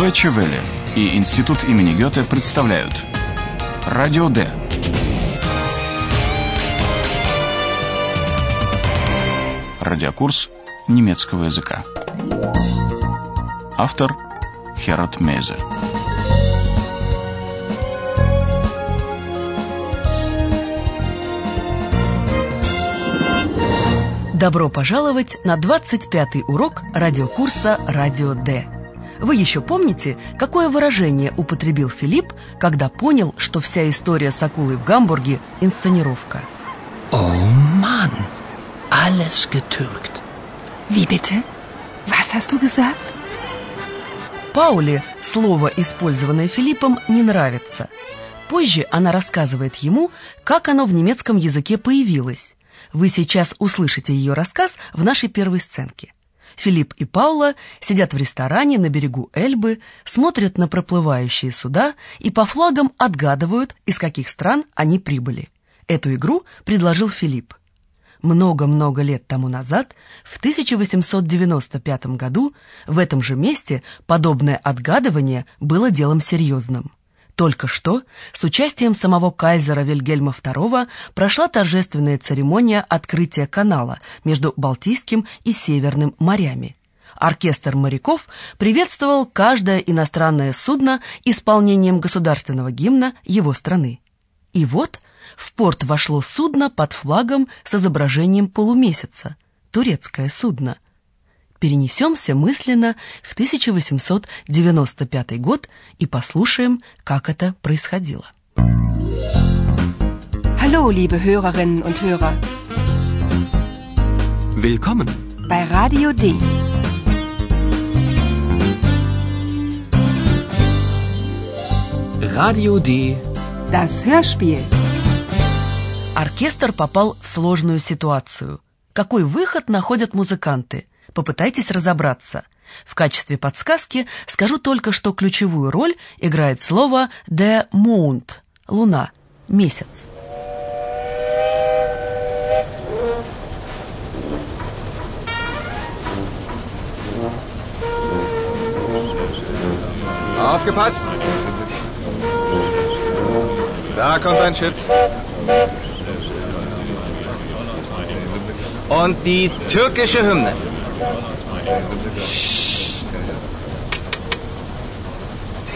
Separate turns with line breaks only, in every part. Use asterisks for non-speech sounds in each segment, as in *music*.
Deutsche Welle и Институт имени Гёте представляют Радио Д. Радиокурс немецкого языка. Автор Херат Мейзе.
Добро пожаловать на 25-й урок радиокурса «Радио Д». Вы еще помните, какое выражение употребил Филипп, когда понял, что вся история с акулой в Гамбурге – инсценировка?
Oh Mann, alles getürkt.
Wie bitte? Was hast du gesagt?
Пауле слово, использованное Филиппом, не нравится. Позже она рассказывает ему, как оно в немецком языке появилось. Вы сейчас услышите ее рассказ в нашей первой сценке. Филипп и Паула сидят в ресторане на берегу Эльбы, смотрят на проплывающие суда и по флагам отгадывают, из каких стран они прибыли. Эту игру предложил Филипп. Много-много лет тому назад, в 1895 году, в этом же месте подобное отгадывание было делом серьезным. Только что с участием самого кайзера Вильгельма II прошла торжественная церемония открытия канала между Балтийским и Северным морями. Оркестр моряков приветствовал каждое иностранное судно исполнением государственного гимна его страны. И вот в порт вошло судно под флагом с изображением полумесяца, турецкое судно – перенесемся мысленно в 1895 год и послушаем, как это происходило.
Hallo, liebe Hörerinnen und Hörer.
Willkommen
bei Radio D.
Radio D.
Das Hörspiel.
Оркестр попал в сложную ситуацию. Какой выход находят музыканты? Попытайтесь разобраться. В качестве подсказки скажу только, что ключевую роль играет слово «de Mond» — луна, месяц.
Aufgepasst! Da kommt ein Schiff. Und die türkische Hymne.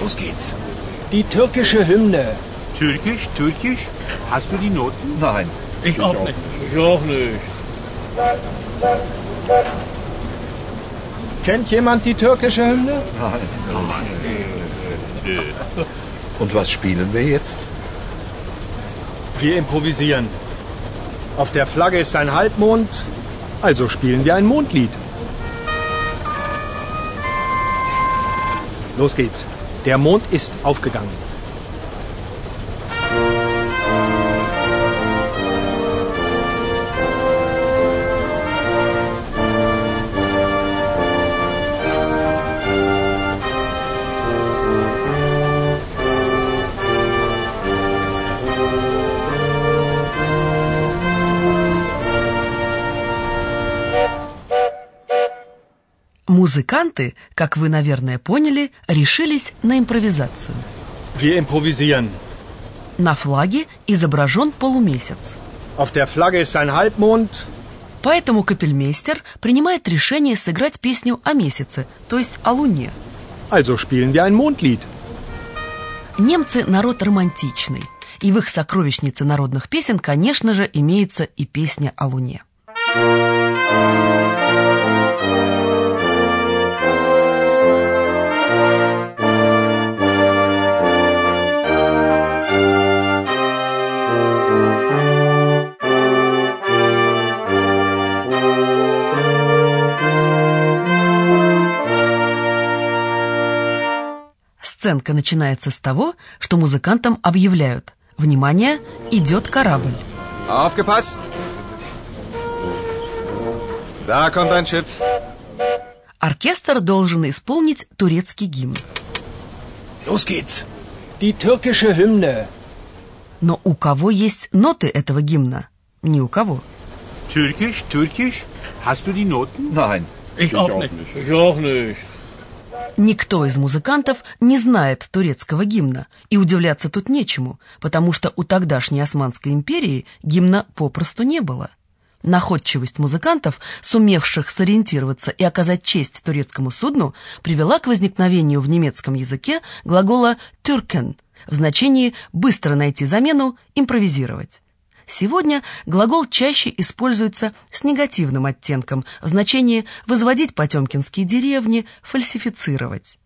Los geht's. Die türkische Hymne.
Türkisch, Türkisch? Hast du die Noten?
Nein.
Ich, auch nicht. Ich auch nicht.
Kennt jemand die türkische Hymne?
Nein. *laughs* Und was spielen wir jetzt?
Wir improvisieren. Auf der Flagge ist ein Halbmond, also spielen wir ein Mondlied. Los geht's. Der Mond ist aufgegangen.
Музыканты, как вы, наверное, поняли, решились на импровизацию.
Wir improvisieren.
На флаге изображен полумесяц.
Auf der Flagge ist ein Halbmond,
Поэтому капельмейстер принимает решение сыграть песню о месяце, то есть о луне.
also spielen wir ein Mondlied.
Немцы народ романтичный, и в их сокровищнице народных песен, конечно же, имеется и песня о луне. Сценка начинается с того, что музыкантам объявляют «Внимание, идет корабль».
Aufgepasst! Da kommt ein Schiff.
Оркестр должен исполнить турецкий гимн.
Los geht's. Die türkische Hymne.
Но у кого есть ноты этого гимна? Ни у кого.
Türkisch, Türkisch? Hast du die Noten?
Nein.
Ich, auch, nicht. Ich auch nicht.
Никто из музыкантов не знает турецкого гимна, и удивляться тут нечему, потому что у тогдашней Османской империи гимна попросту не было. Находчивость музыкантов, сумевших сориентироваться и оказать честь турецкому судну, привела к возникновению в немецком языке глагола «türken» в значении «быстро найти замену», «импровизировать». Сегодня глагол чаще используется с негативным оттенком в значении «возводить потемкинские деревни», «фальсифицировать».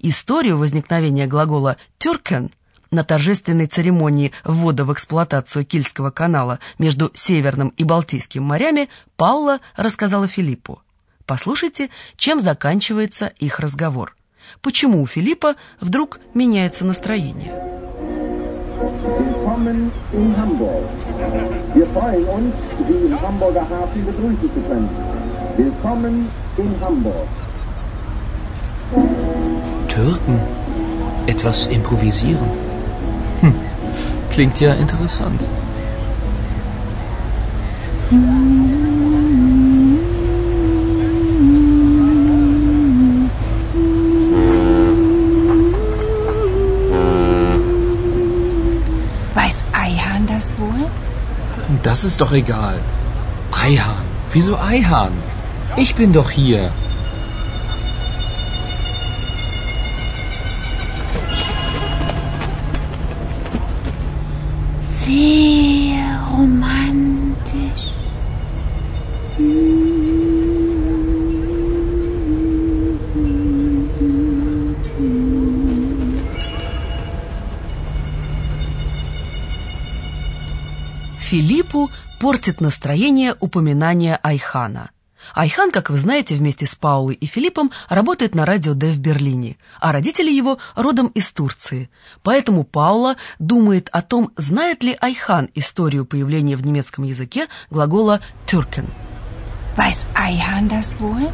Историю возникновения глагола «тюркен» на торжественной церемонии ввода в эксплуатацию Кильского канала между Северным и Балтийским морями Паула рассказала Филиппу. Послушайте, чем заканчивается их разговор. Почему у Филиппа вдруг меняется настроение?
Willkommen in Hamburg. Wir freuen uns, Sie im Hamburger Hafen begrüßen zu können. Willkommen in Hamburg.
Türken? Etwas improvisieren? Hm, klingt ja interessant.
Weiß Das
ist doch egal. Eihahn. Wieso Eihahn? Ich bin doch hier.
Портит настроение упоминания Айхана. Айхан, как вы знаете, вместе с Паулой и Филиппом работает на радио Д в Берлине, а родители его родом из Турции. Поэтому Паула думает о том, знает ли Айхан историю появления в немецком языке глагола «türken».
Weiß Eihan das wohl?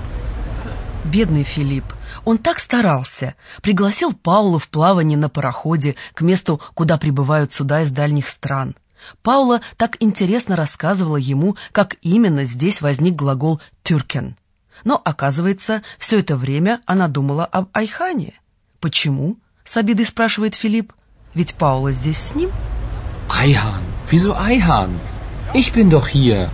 Бедный Филипп. Он так старался. Пригласил Паулу в плавание на пароходе к месту, куда прибывают суда из дальних стран. Паула так интересно рассказывала ему, как именно здесь возник глагол «тюркен». Но, оказывается, все это время она думала об Айхане. «Почему?» — с обидой спрашивает Филипп. «Ведь Паула здесь с ним?»
Eihahn. Wieso Eihahn? Ich bin doch hier.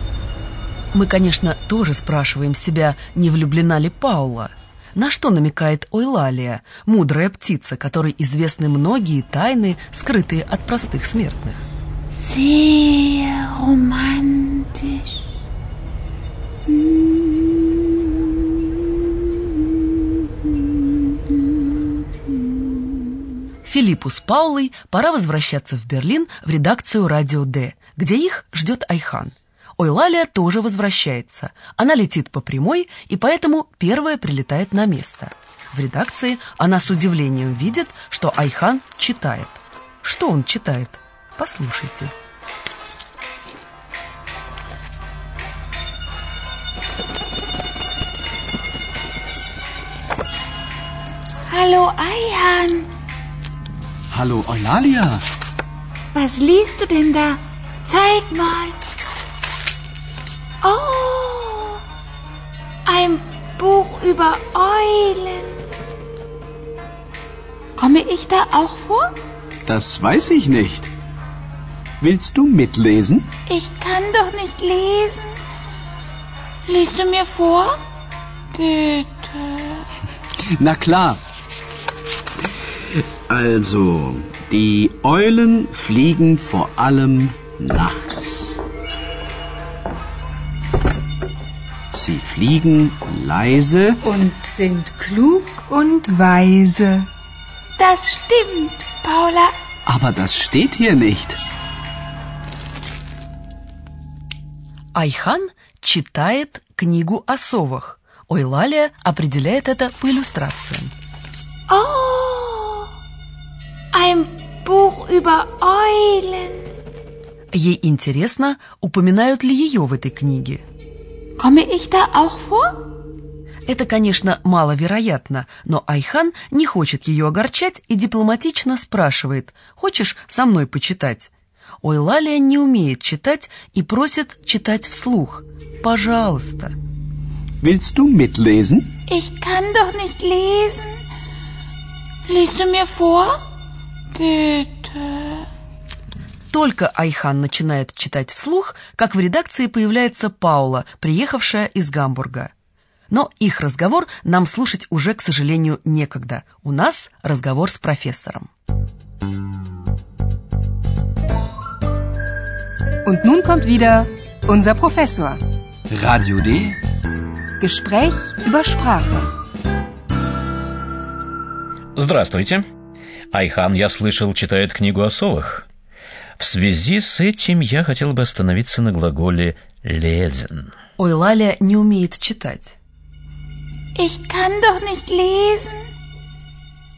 Мы, конечно, тоже спрашиваем себя, не влюблена ли Паула. На что намекает Ойлалия, мудрая птица, которой известны многие тайны, скрытые от простых смертных?
Sehr romantisch.
Филиппу с Паулой пора возвращаться в Берлин в редакцию «Радио Д», где их ждет Айхан. Ойлалия тоже возвращается. Она летит по прямой и поэтому первая прилетает на место. В редакции она с удивлением видит, что Айхан читает. Что он читает? Послушайте.
Hallo Eihan,
Hallo Eulalia.
was liest du denn da? Zeig mal. Oh, ein Buch über Eulen. Komme ich da auch vor?
Das weiß ich nicht. Willst du mitlesen?
Ich kann doch nicht lesen. Liest du mir vor? Bitte. *laughs*
Na klar. Also, die Eulen fliegen vor allem nachts. Sie fliegen leise
Und sind klug und weise.
Das stimmt, Paula.
Aber das steht hier nicht.
Айхан читает книгу о совах. Ойлалия определяет это по иллюстрациям.
Oh, ein Buch über Eulen.
Ей интересно, упоминают ли ее в этой книге.
Komme ich da auch vor?
Это, конечно, маловероятно, но Айхан не хочет ее огорчать и дипломатично спрашивает, «Хочешь со мной почитать?» Ойлалия не умеет читать и просит читать вслух. «Пожалуйста».
Willst du mitlesen?
Ich kann doch nicht lesen. Liest du mir vor? Bitte.
Только Айхан начинает читать вслух, как в редакции появляется Паула, приехавшая из Гамбурга. Но их разговор нам слушать уже, к сожалению, некогда. У нас разговор с профессором.
Und nun kommt wieder unser Professor.
Radio D.
Gespräch über Sprache.
Здравствуйте. Айхан, я слышал, читает книгу о совах. В связи с этим я хотел бы остановиться на глаголе «lesen».
Ой, Лаля не умеет читать.
Ich kann doch nicht lesen.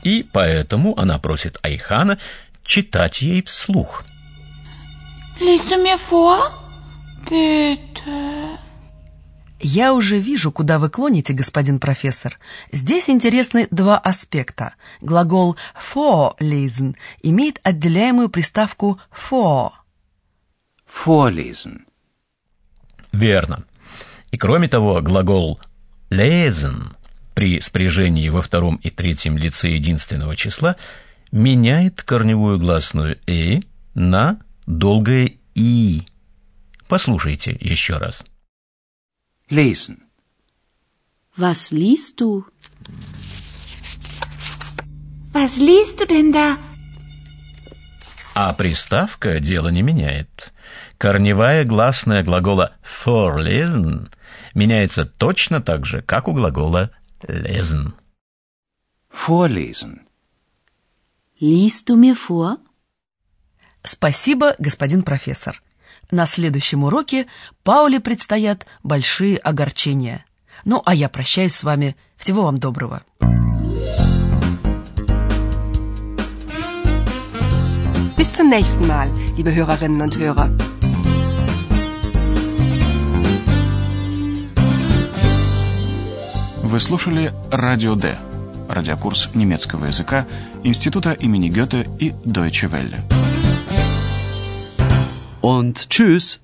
И поэтому она просит Айхана читать ей вслух.
Liest du mir vor? Bitte.
Я уже вижу, куда вы клоните, господин профессор. Здесь интересны два аспекта. Глагол vorlesen имеет отделяемую приставку for.
Vorlesen.
Верно. И кроме того, глагол lesen при спряжении во втором и третьем лице единственного числа меняет корневую гласную «э» на долгое «и». Послушайте еще раз.
Lesen.
Was liest du?
Was liest du denn da?
А приставка дело не меняет. Корневая гласная глагола vorlesen меняется точно так же, как у глагола lesen.
Vorlesen.
Liest du mir vor?
Спасибо, господин профессор. На следующем уроке Пауле предстоят большие огорчения. Ну, а я прощаюсь с вами. Всего вам доброго.
Bis zum nächsten Mal, liebe Hörerinnen und Hörer.
Вы слушали «Радио Д» – радиокурс немецкого языка Института имени Гёте и Deutsche Welle.
Und tschüss.